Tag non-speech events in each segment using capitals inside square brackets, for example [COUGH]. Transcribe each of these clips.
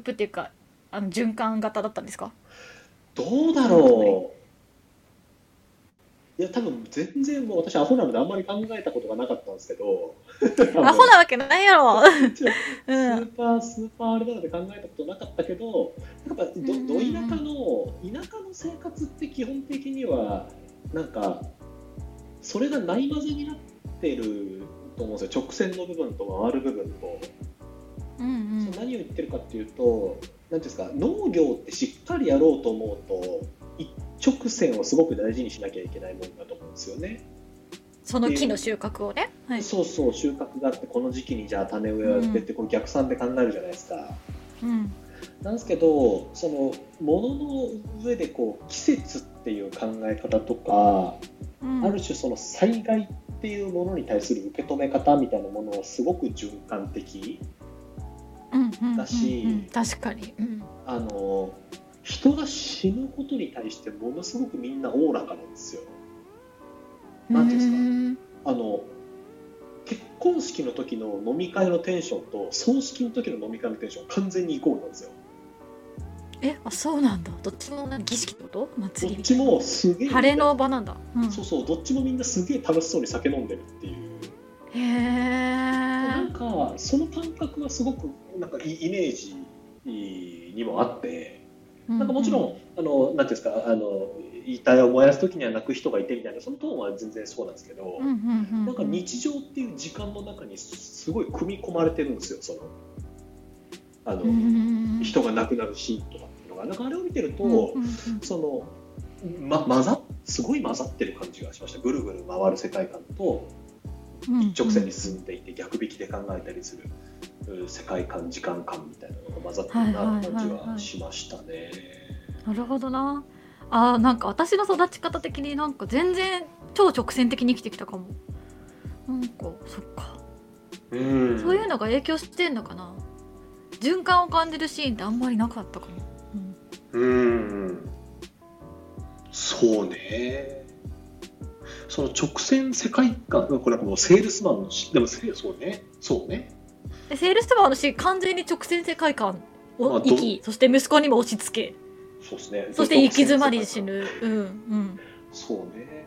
ープっていうかあの循環型だったんですか？どうだろう。いや多分全然もう私アホなのであんまり考えたことがなかったんですけど。[LAUGHS] アホなわけないやろ、[LAUGHS] [LAUGHS] スーパースーパーあれなので考えたことなかったけどやっぱどど田舎の田舎の生活って基本的にはなんかそれがないまぜになってると思うんですよ。直線の部分と回る部分と。うんう何を言ってるかっていうと何ていうんですか農業ってしっかりやろうと思うと一直線をすごく大事にしなきゃいけないものだと思うんですよね。その木の収穫をね、はいそうそう収穫があってこの時期にじゃあ種植えをやってってこう逆算で考えるじゃないですか。うんなんですけどそのものの上でこう季節っていう考え方とか、うん、ある種その災害っていうものに対する受け止め方みたいなものをすごく循環的だし確かに、うん、あの人が死ぬことに対してものすごくみんなおおらかなんですよ。なんていうんですかあの結婚式の時の飲み会のテンションと葬式の時の飲み会のテンション完全にイコールなんですよ。えあそうなんだどっちもな儀式ってこと祭りどっちもすげえ晴れの場なんだ、うん、そうそうどっちもみんなすげえ楽しそうに酒飲んでるっていう。へえなんかその感覚はすごくなんかイイメージにもあってなんかもちろん、あのなんていうんですかあの遺体を燃やす時には泣く人がいてみたいなそのトーンは全然そうなんですけど、なんか日常っていう時間の中にすごい組み込まれてるんですよそのあの、うん人が亡くなるシーンとかっていうのが。なんかあれを見てると、そのま混ざすごい混ざってる感じがしました。ぐるぐる回る世界観と一直線に進んでいて逆引きで考えたりするうん世界観時間感みたいなのが混ざってるな感じはしましたね。なるほどな。あーなんか私の育ち方的になんか全然超直線的に生きてきたかも。なんかそっか、うん。そういうのが影響してんのかな。循環を感じるシーンってあんまりなかったかも、うん。うん。そうねその直線世界観これなんかもうセールスマンのしでもセールそうね。そうね。でセールスマンのシーン完全に直線世界観を生き、そして息子にも押し付け。そうですね。そして行き詰まり死ぬ。うんうん。そうね。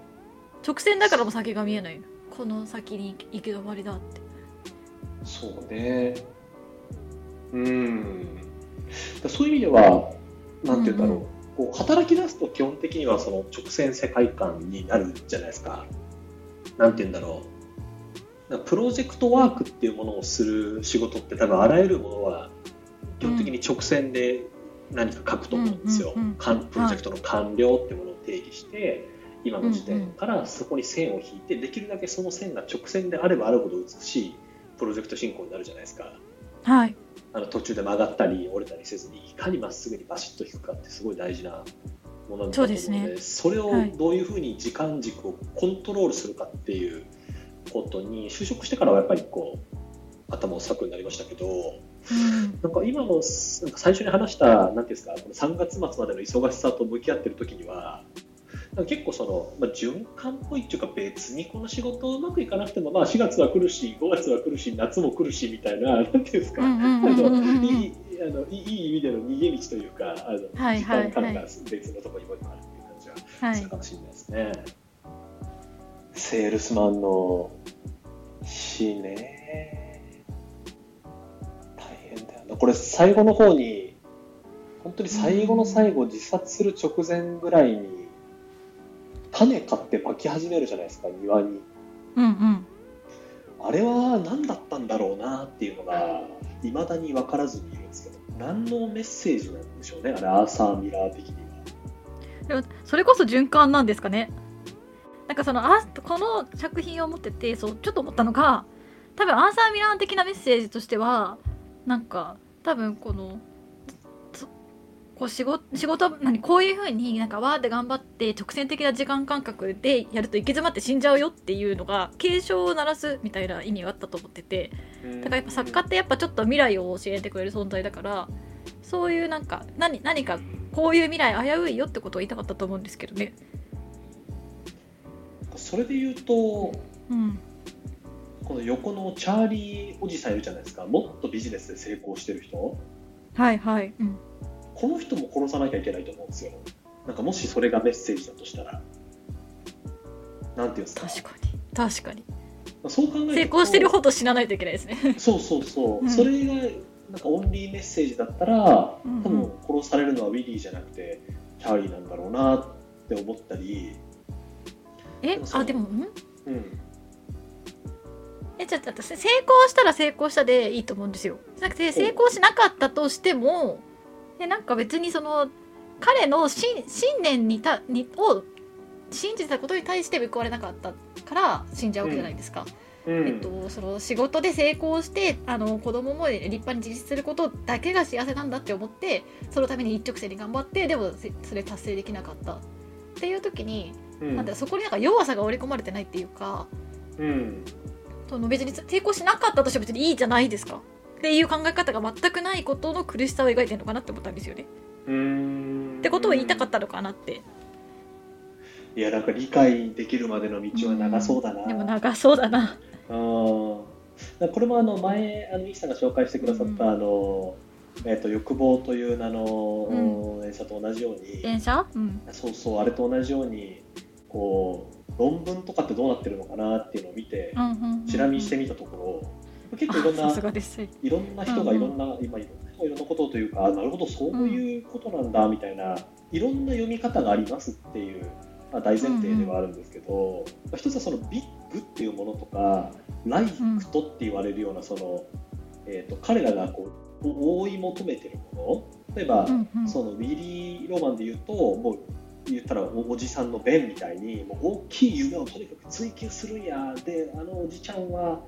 直線だからも先が見えない。この先に行き止まりだって。そうね。うん。だそういう意味ではなんて言うんだろう、こう働き出すと基本的にはその直線世界観になるじゃないですか。なんて言うんだろう。プロジェクトワークっていうものをする仕事って多分あらゆるものは基本的に直線で何か書くと思うんですよ、プロジェクトの完了っていうものを定義して、今の時点からそこに線を引いてできるだけその線が直線であればあるほど美しいプロジェクト進行になるじゃないですか。はいあの途中で曲がったり折れたりせずにいかにまっすぐにバシッと引くかってすごい大事なものだと思うのでそね。それをはい。どういうふうに時間軸をコントロールするかっていうことに就職してからはやっぱりこう頭を割くようになりましたけどうん。なんか今のなんか最初に話したなんていうんですかこの3月末までの忙しさと向き合ってる時には結構その、まあ、循環っぽいっていうか別にこの仕事うまくいかなくても、まあ、4月は来るし5月は来るし夏も来るしみたいななんていうんですか、あのいいあのいいいい意味での逃げ道というかあの、はい時はいはい。間感が別のところにもあるっていう感じははいするかもしれないですね。セールスマンの死ね。大変だよな。これ最後の方に本当に最後の最後自殺する直前ぐらいに種買ってまき始めるじゃないですか庭に。うんうん。あれは何だったんだろうなっていうのがいまだに分からずにいるんですけど何のメッセージなんでしょうねあれアーサー・ミラー的には。でもそれこそ循環なんですかね。なんかそのあこの作品を持っててそうちょっと思ったのが多分アーサー・ミラーン的なメッセージとしてはなんか多分このそこう仕事仕事何こういうふうになんかわーって頑張って直線的な時間感覚でやると行き詰まって死んじゃうよっていうのが警鐘を鳴らすみたいな意味があったと思ってて。だからやっぱ作家ってやっぱちょっと未来を教えてくれる存在だからそういうなんか何何かこういう未来危ういよってことを言いたかったと思うんですけどね。それで言うとうんこの横のチャーリーおじさんいるじゃないですか。もっとビジネスで成功してる人。はいはい、うん、この人も殺さなきゃいけないと思うんですよ。なんかもしそれがメッセージだとしたら。なんていうんですか？確かに。確かに。そう考えると。成功してるほど死なないといけないですね。そうそうそう、うん。それがなんかオンリーメッセージだったらうんうん。多分殺されるのはウィリーじゃなくてチャーリーなんだろうなって思ったり、え？でもそう。あでもん？うん、えちょっと成功したら成功したでいいと思うんですよ。じゃなくて成功しなかったとしてもえなんか別にその彼の信信念にたにを信じてたことに対して報われなかったから死んじゃうわけじゃないですか、うん。えっと、その仕事で成功してあの子供も立派に自立することだけが幸せなんだって思ってそのために一直線に頑張ってでもせそれ達成できなかった。っていう時に、うん。なんだそこになんか弱さが織り込まれてないっていうかうん。その別に成功しなかったとしても別にいいじゃないですかっていう考え方が全くないことの苦しさを描いてるのかなって思ったんですよね。うん。ってことを言いたかったのかなって。いやなんか理解できるまでの道は長そうだな、でも長そうだな。うんこれもあの前あのミキさんが紹介してくださった、うん。あのえっと欲望という名のうん。電車と同じように、電車うん。そうそうあれと同じようにこう論文とかってどうなってるのかなっていうのを見てチラ見してみたところ結構いろんな。いろんな人がうんうん。いろんな、今いろんな人がいろんなことというかあなるほどそういうことなんだみたいな、いろんな読み方がありますっていう、まあ、大前提ではあるんですけど、まあ一つはそのビッグっていうものとかライクとって言われるようなその、えー、と彼らがこう追い求めてるもの例えば、うんうん。そのウィリー・ロマンで言うともう言ったらおおじさんのベンみたいにもう大きい夢をとにかく追求するんやであのおじちゃんは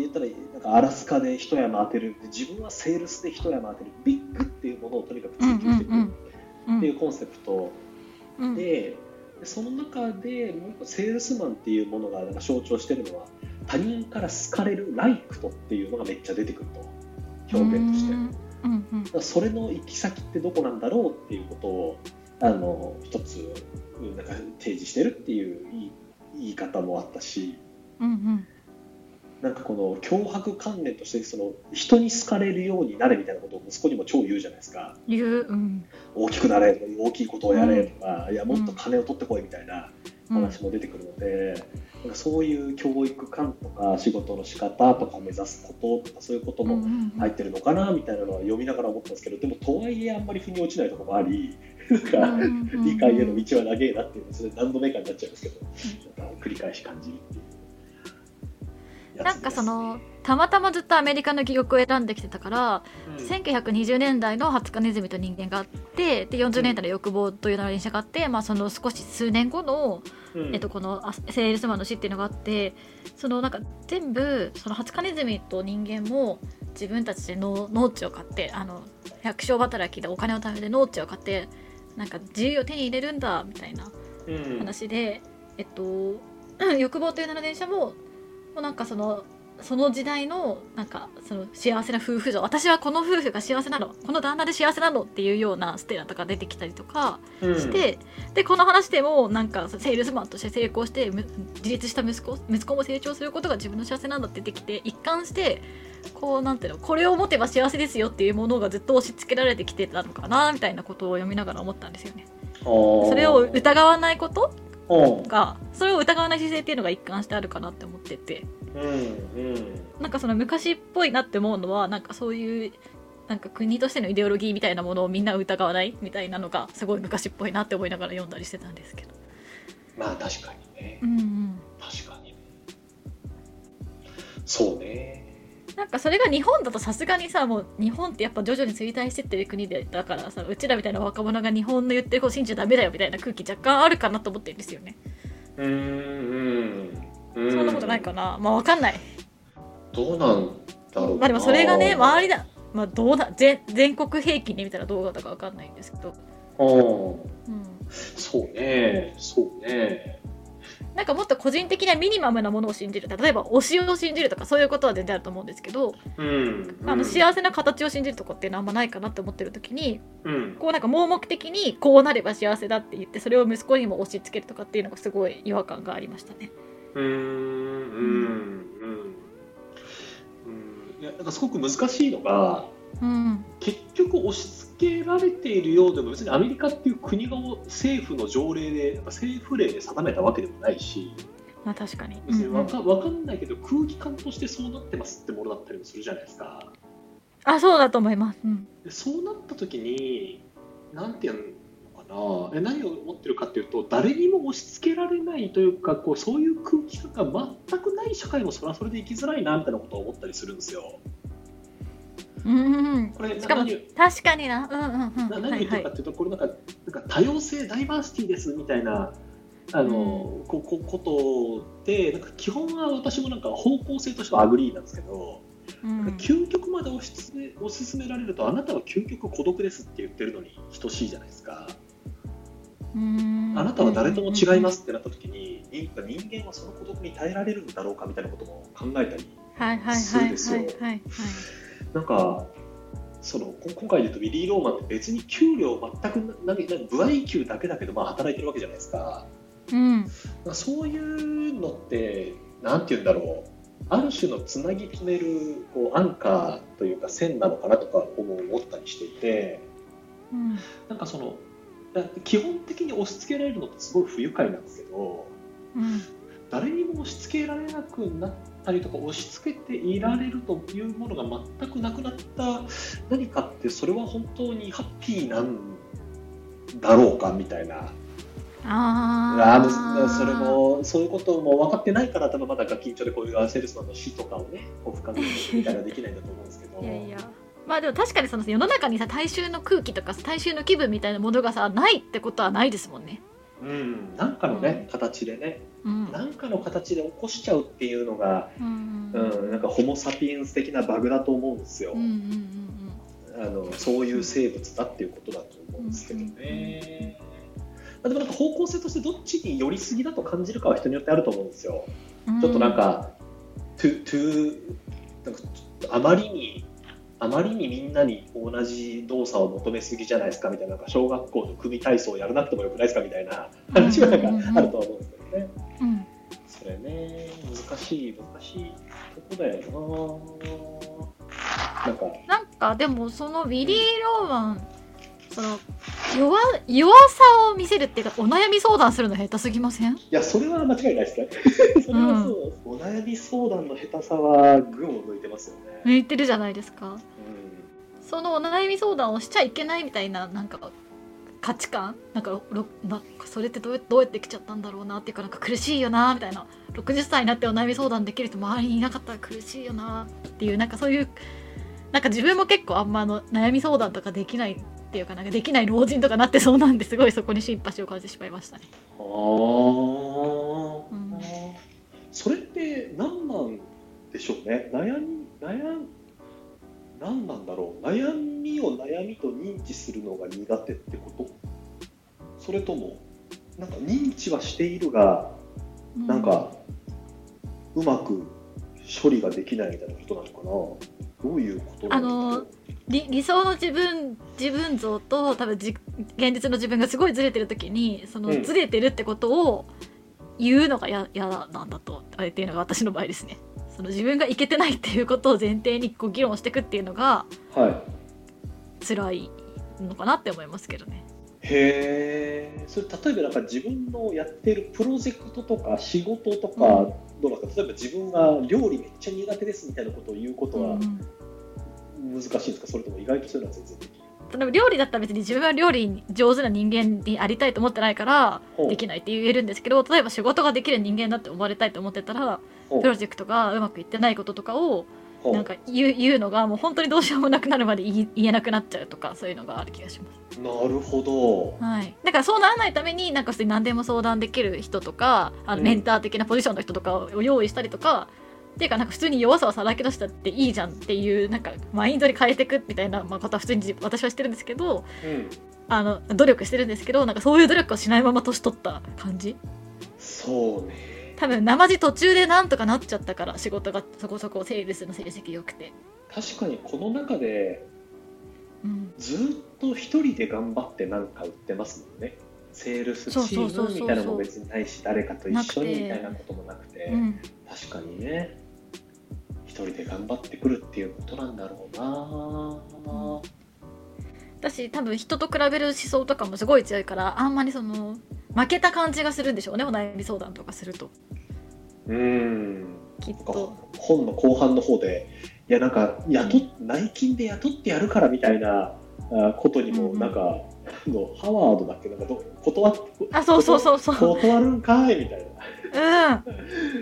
言ったらなんかアラスカで一山当てる。で自分はセールスで一山当てる。ビッグっていうものをとにかく追求していくうんっていうコンセプト。うん。ででその中でもう一個セールスマンっていうものがなんか象徴してるのは他人から好かれるライクトっていうのがめっちゃ出てくると。表現として。うんうんそれの行き先ってどこなんだろうっていうことをあの一つなんか提示してるっていう言い言い方もあったし。うんうんなんかこの脅迫観念としてその人に好かれるようになれみたいなことを息子にも超言うじゃないですか。言ううん。大きくなれとか大きいことをやれとか、いやもっと金を取ってこいみたいなうん。話も出てくるので、なんかそういう教育観とか仕事の仕方とか目指すこととかそういうことも入ってるのかなみたいなのは読みながら思ったんですけどでもとはいえあんまり腑に落ちないところもありなんか理解への道は長えなっていうのそれ何度目かになっちゃいますけど繰り返し感じるっていうなんかそのたまたまずっとアメリカの記憶を選んできてたから、ですね1920年代の「20日ネズミと人間」があってで40年代の欲望というのが電車があって、まあ、その少し数年後の、うん。うんえっと、このあセールスマンの死っていうのがあってそのなんか全部その20日ネズミと人間も自分たちで農農地を買ってあの百姓働きでお金を貯めて農地を買ってなんか自由を手に入れるんだみたいなうん。話で、えっと [COUGHS] 欲望という名の電車ももうなんかそのその時代のなんかその幸せな夫婦像。私はこの夫婦が幸せなの。この旦那で幸せなのっていうようなステラとか出てきたりとかうん。して、でこの話でもなんかセールスマンとして成功してむ自立した息子息子も成長することが自分の幸せなんだって出てきて一貫してこうなんていうのこれを持てば幸せですよっていうものがずっと押し付けられてきてたのかなみたいなことを読みながら思ったんですよね。そそれを疑わないことうんがそれを疑わない姿勢っていうのが一貫してあるかなっててて。うんうん。なんかその昔っぽいなって思うのはなんかそういうなんか国としてのイデオロギーみたいなものをみんな疑わないみたいなのがすごい昔っぽいなって思いながら読んだりしてたんですけど。まあ確かにね。うんうん確かに。そうね。なんかそれが日本だとさすがにさもう日本ってやっぱ徐々に衰退してってる国でだからさうちらみたいな若者が日本の言ってること信じちゃダメだよみたいな空気若干あるかなと思ってるんですよね。うんうんうんそんなことないかな。まあわかんない。どうなんだろうな。まあでもそれがね周りだまあどうだ全全国平均で見たらどうだったかわかんないんですけど。うんうん。そうね。そうね。なんかもっと個人的なミニマムなものを信じる。例えば推しを信じるとかそういうことは全然あると思うんですけど、うん。あの幸せな形を信じるとこっていうのはあんまないかなって思ってる時にうん。こうなんか盲目的にこうなれば幸せだって言ってそれを息子にも押し付けるとかっていうのがすごい違和感がありましたね。うん。うん。うん。なんかすごく難しいのがうん。結局押し付けられているようでも別にアメリカっていう国が政府の条例で政府令で定めたわけでもないしまあ確かに。別にわか,、わかんないけど空気感としてそうなってますってものだったりもするじゃないですか。あそうだと思います。うん。でそうなった時になんていうのえ何を思ってるかっていうと誰にも押し付けられないというかこうそういう空気感が全くない社会もそれはそれで生きづらいなみたいなことを思ったりするんですよ。うん。うんこれしかも確かにな。うんうんうん。なはいはい何を言ってるかっていうと、これなんかなんか多様性ダイバーシティですみたいなあの、ここことでなんか基本は私もなんか方向性としては agree なんですけど、うん。究極まで推し進め推し進められるとあなたは究極孤独ですって言ってるのに等しいじゃないですか。うん。あなたは誰とも違いますってなった時に人人間はその孤独に耐えられるんだろうかみたいなことも考えたりはいはいはいはいはいはいなんかそのこ今回で言うとウィリー・ローマンって別に給料全く何何歩合給だけだけどまあ働いてるわけじゃないですか。うん。そういうのってなんて言うんだろう。ある種のつなぎ止めるこうアンカーというか線なのかなとか思ったりしていて。うん。なんかそのだ基本的に押し付けられるのってすごい不愉快なんですけどうん誰にも押し付けられなくなったりとか押し付けていられるというものが全くなくなった何かってそれは本当にハッピーなんだろうかみたいな。ああそれもそういうことも分かってないから多分まだガキンチョでこういうセールスマンの死とかをねこう深めてみたいなできないんだと思うんですけど。いやいやまあでも確かにその世の中にさ大衆の空気とか大衆の気分みたいなものがさないってことはないですもんね。うん、なんかのね形でね。うん。なんかの形で起こしちゃうっていうのが、うん。うん、なんかホモ・サピエンス的なバグだと思うんですよ、うんうんうんあのそういう生物だっていうことだと思うんですけどね、まあでもなんか方向性としてどっちに寄りすぎだと感じるかは人によってあると思うんですよ。うん。ちょっとなんか、トゥ、トゥ、なんかちょっとあまりに、あまりにみんなに同じ動作を求めすぎじゃないですかみたいな、なんか小学校の組体操やらなくてもよくないですかみたいな話がなんかあるとは思うんですけどね。うん。それね、難しい、難しいとこだよな。なんか、なんかでもそのウィリー・ローマンその弱弱さを見せるっていうかお悩み相談するの下手すぎません？いや、それは間違いないですね。[LAUGHS] それはそう、お悩み相談の下手さは群を抜いてますよね。言ってるじゃないですか。うんそのお悩み相談をしちゃいけないみたいななんか価値観？なんかろなんかそれってどうやどうやって来ちゃったんだろうなっていうかなんか苦しいよなみたいな。60歳になってお悩み相談できる人周りにいなかったら苦しいよなっていうなんかそういうなんか自分も結構あんまあの悩み相談とかできないっていうかなんかできない老人とかなってそうなんですごいそこにシンパシーを感じてしまいましたね。あ。あ、ん。それって何なんでしょうね？悩み悩ん何なんだろう？悩みを悩みと認知するのが苦手ってこと？それともなんか認知はしているがうなんかうまく処理ができないみたいなことなのかな？どういうことなの理理想の自分自分像と多分じ現実の自分がすごいずれてる時にそのうん。ずれてるってことを言うのがや嫌なんだとあれっていうのが私の場合ですねその自分がいけてないっていうことを前提にこう議論していくっていうのがはい。辛いのかなって思いますけどね。へえそれ例えばなんか自分のやってるプロジェクトとか仕事とか、うん。どうなんですか？例えば自分が料理めっちゃ苦手ですみたいなことを言うことはうん難しいんですか、それとも意外とそういうのは全然できる例えば料理だったら別に自分は料理に上手な人間にありたいと思ってないからできないって言えるんですけど例えば仕事ができる人間だって思われたいと思ってたらプロジェクトがうまくいってないこととかをなんか言う言うのがもう本当にどうしようもなくなるまで言えなくなっちゃうとかそういうのがある気がします。なるほど。はい、だからそうならないためになんか普通に何でも相談できる人とかあのうん。メンター的なポジションの人とかを用意したりとか、っていうかなんか普通に弱さをさらけ出したっていいじゃんっていうなんかマインドに変えていくみたいな、まあ、ことは普通に自私はしてるんですけどうん。あの努力してるんですけどなんかそういう努力をしないまま年取った感じ？そうね。多分生地途中でなんとかなっちゃったから仕事がそこそこセールスの成績良くて。確かにこの中でうん。ずっと一人で頑張ってなんか売ってますもんね。セールスチームみたいなのも別にないし誰かと一緒にみたいなこともなくて。うん。確かにね人で頑張ってくるっていうことなんだろうな。私多分人と比べる思想とかもすごい強いからあんまりその負けた感じがするんでしょうねお悩み相談とかすると。うん。きっと。本の後半の方でいやなんか雇っ内勤で雇ってやるからみたいなあことにもうんうん。なんか、あのハワードだっけ？なんかど断っあそうそうそうそう。断るんかいみたいな。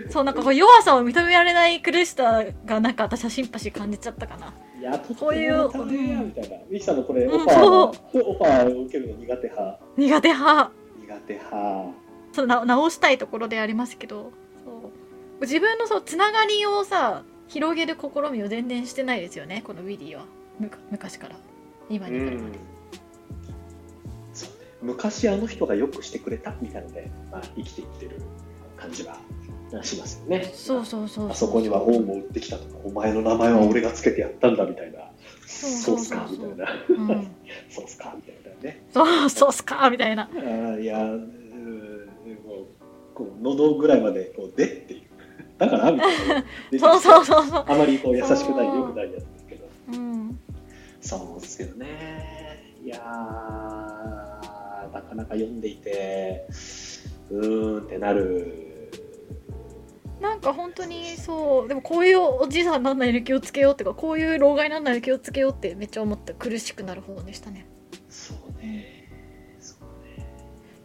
うん。そうなんかこう弱さを認められない苦しさがなんか私はシンパシー感じちゃったかな。雇ってこういうみたいな。ミキさんのこれ、うんオファーオファーを受けるの苦手派？苦手派。苦手派。そうな直したいところでありますけど。そう。自分のそうつながりをさ広げる試みを全然してないですよねこのウィリーは。昔から。今に至るまで、そうね昔あの人がよくしてくれたみたいなので、まあ、生きていってる感じはしますよね。そうそうそうあそこには本を売ってきたとか、お前の名前は俺がつけてやったんだみたいな、そうそうっすかみたいな、うん、そうっすかみたいなね。そうそうっすかみたいな。あーいや、うこう喉ぐらいまでこうでっていう、だからみたいな。で [LAUGHS] そうそうそうそう。あまりこう優しくない、良くないやつですけど、うん。そうですけどね。いやかなか読んでいて、うーんってなる。なんか本当にそうでもこういうおじいさんなんないの気をつけようってかこういう老害なんないの気をつけようってめっちゃ思った苦しくなる方でしたねそうね。そうね。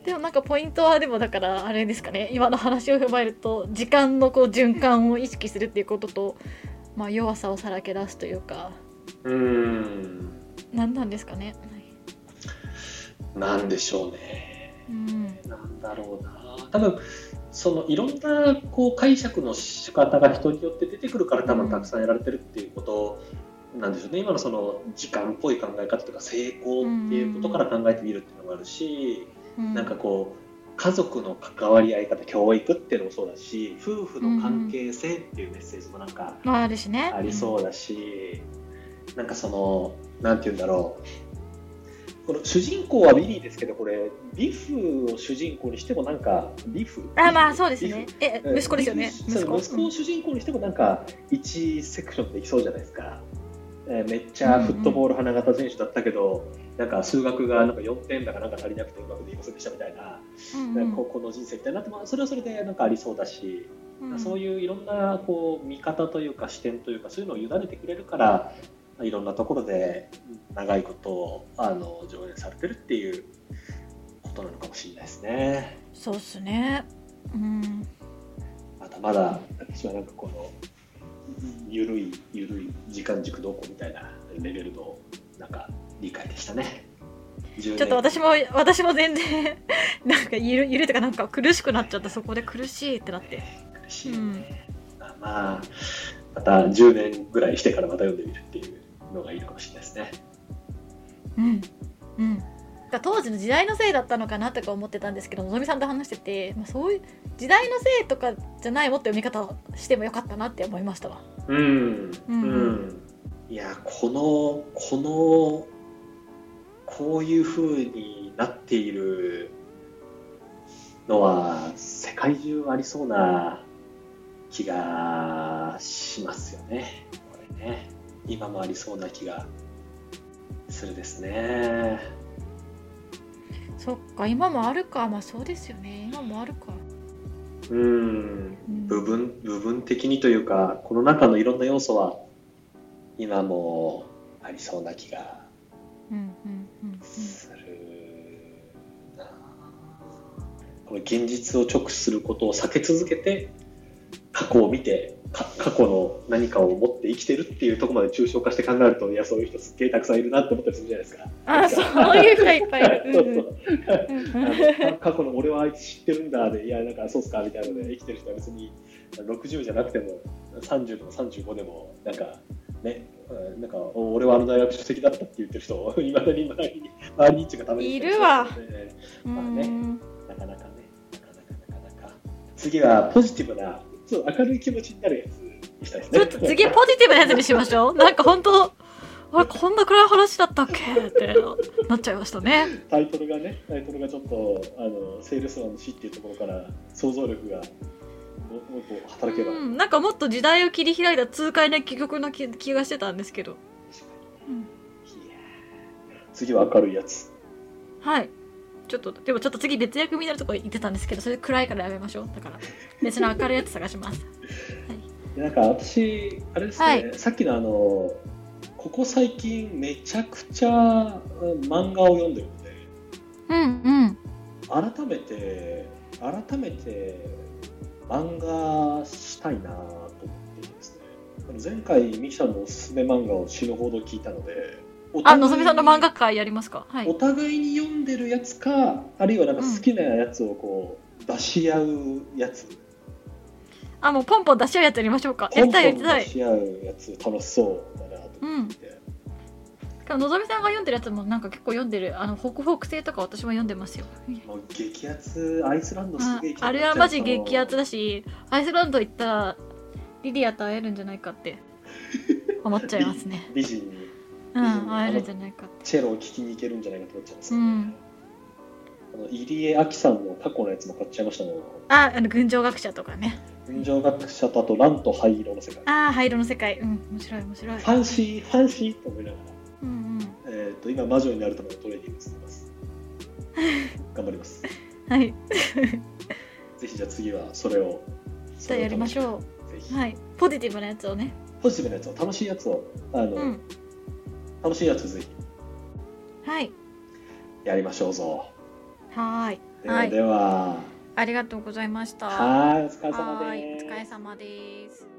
でもなんかポイントはでもだからあれですかね今の話を踏まえると時間のこう循環を意識するっていうことと、まあ、弱さをさらけ出すというかうーん。何なんですかね、なんでしょうね。うんなんだろうな。多分そのいろんなこう解釈の仕方が人によって出てくるから多分たくさんやられてるっていうことなんでしょうね。今のその時間っぽい考え方とか成功っていうことから考えてみるっていうのもあるし、うん、なんかこう家族の関わり合い方教育っていうのもそうだし夫婦の関係性っていうメッセージもなんかまああるしねありそうだし、なんかそのなんて言うんだろうこの主人公はビリーですけどこれビフを主人公にしてもなんかビフ？あまあそうですね。えうん。息子ですよね息子。うんを主人公にしてもなんか1セクションできそうじゃないですか、えーめっちゃフットボール花形選手だったけど、なんか数学がなんか4点だかなんか足りなくてうまくできませんでしたみたいな、うんなんか高校の人生みたいなって、まあ、それはそれでなんかありそうだし、うん。そういういろんなこう見方というか視点というかそういうのを委ねてくれるからいろんなところで長いことあの上演されてるっていうことなのかもしれないですね。そうっすね。うん。まだまだ私はなんかこのゆるいゆるい時間軸どうこうみたいなレベルのなんか理解でしたね。ちょっと私も私も全然 [LAUGHS] なんかゆるゆるとかなんか苦しくなっちゃってそこで苦しいってなって。苦しいよね、まあまた10年ぐらいしてからまた読んでみるっていうのがいいのかもしれないですね。うん。うん。当時の時代のせいだったのかなとか思ってたんですけどのぞみさんと話してて、まあ、そういう時代のせいとかじゃないもっと読み方をしてもよかったなって思いましたわ。うん、うん。うん、いやこのこのこういう風になっているのは世界中ありそうな気がしますよねこれね今もありそうな気がするですね。そっか今もあるか。まあそうですよね。今もあるか、うん。うん。部分部分的にというかこの中のいろんな要素は今もありそうな気がうんうんうんするな。あこの現実を直視することを避け続けて過去を見てか過去の何かを持って生きてるっていうところまで抽象化して考えるといやそういう人すっげえたくさんいるなって思ったりするじゃないですか。あそういう人いっぱいいる。そううん。そう過去の俺はあいつ知ってるんだでいやなんかそうっすかみたいなので生きてる人は別に60じゃなくても30でも35でもなんかねうんなんかお俺はあの大学出席だったって言ってる人いまだに周りに周りにっていうかためにいるわまあねうん。なかなかねなかなかなかなか。次はポジティブなそう明るい気持ちになるやつにしたいですね。ちょっと次ポジティブなやつにしましょう。[LAUGHS] なんか本当あれこんな暗い話だったっけってなっちゃいましたね。タイトルがねタイトルがちょっとあのセールスマンの死っていうところから想像力がもうもう一個働けば、うん、なんかもっと時代を切り開いた痛快な曲の気気がしてたんですけど、うん、次は明るいやつ。はいちょっとでもちょっと次別役になるとこ言ってたんですけどそれ暗いからやめましょう。だから別の明るいやつ探します。でなんか私あれですね、はい。さっきのあのここ最近めちゃくちゃうん漫画を読んでるのでうんうん。改めて改めて漫画したいなと思ってですね。前回ミキさんのおすすめ漫画を死ぬほど聞いたのでおあのぞみさんの漫画会やりますか？はい。お互いに読んでるやつかあるいはなんか好きなやつをこう出し合うやつ、あもうポンポン出し合うやつやりましょうか。やりたいやりたい。出し合うやつ楽しそうだなと思って、のぞみさんが読んでるやつもなんか結構読んでる。あの北北西とか私も読んでますよ。もう激アツアイスランドすあげえあれはマジ激アツだしアイスランド行ったらリリアと会えるんじゃないかって思っちゃいますね。[LAUGHS] 美人にうん会えるんじゃないかチェロを聴きに行けるんじゃないかと思っちゃいますうん。あの入江亜紀さんの過去のやつも買っちゃいましたもん。ああの群青学舎とかね。群青学舎とあと乱と灰色の世界。ああ灰色の世界。うん面白い面白い。ファンシーファンシーと思いながら、うんうん。えー、と今魔女になるためのトレーニングしてます。頑張ります。[LAUGHS] はい。ぜひじゃあ次はそれをじゃあやりましょう。はい。ポジティブなやつをね。ポジティブなやつを楽しいやつをあの、うん楽しいやつぜひはい。やりましょうぞ。はーい。では、はい。では。ありがとうございました。はーいお疲れ様です。お疲れ様です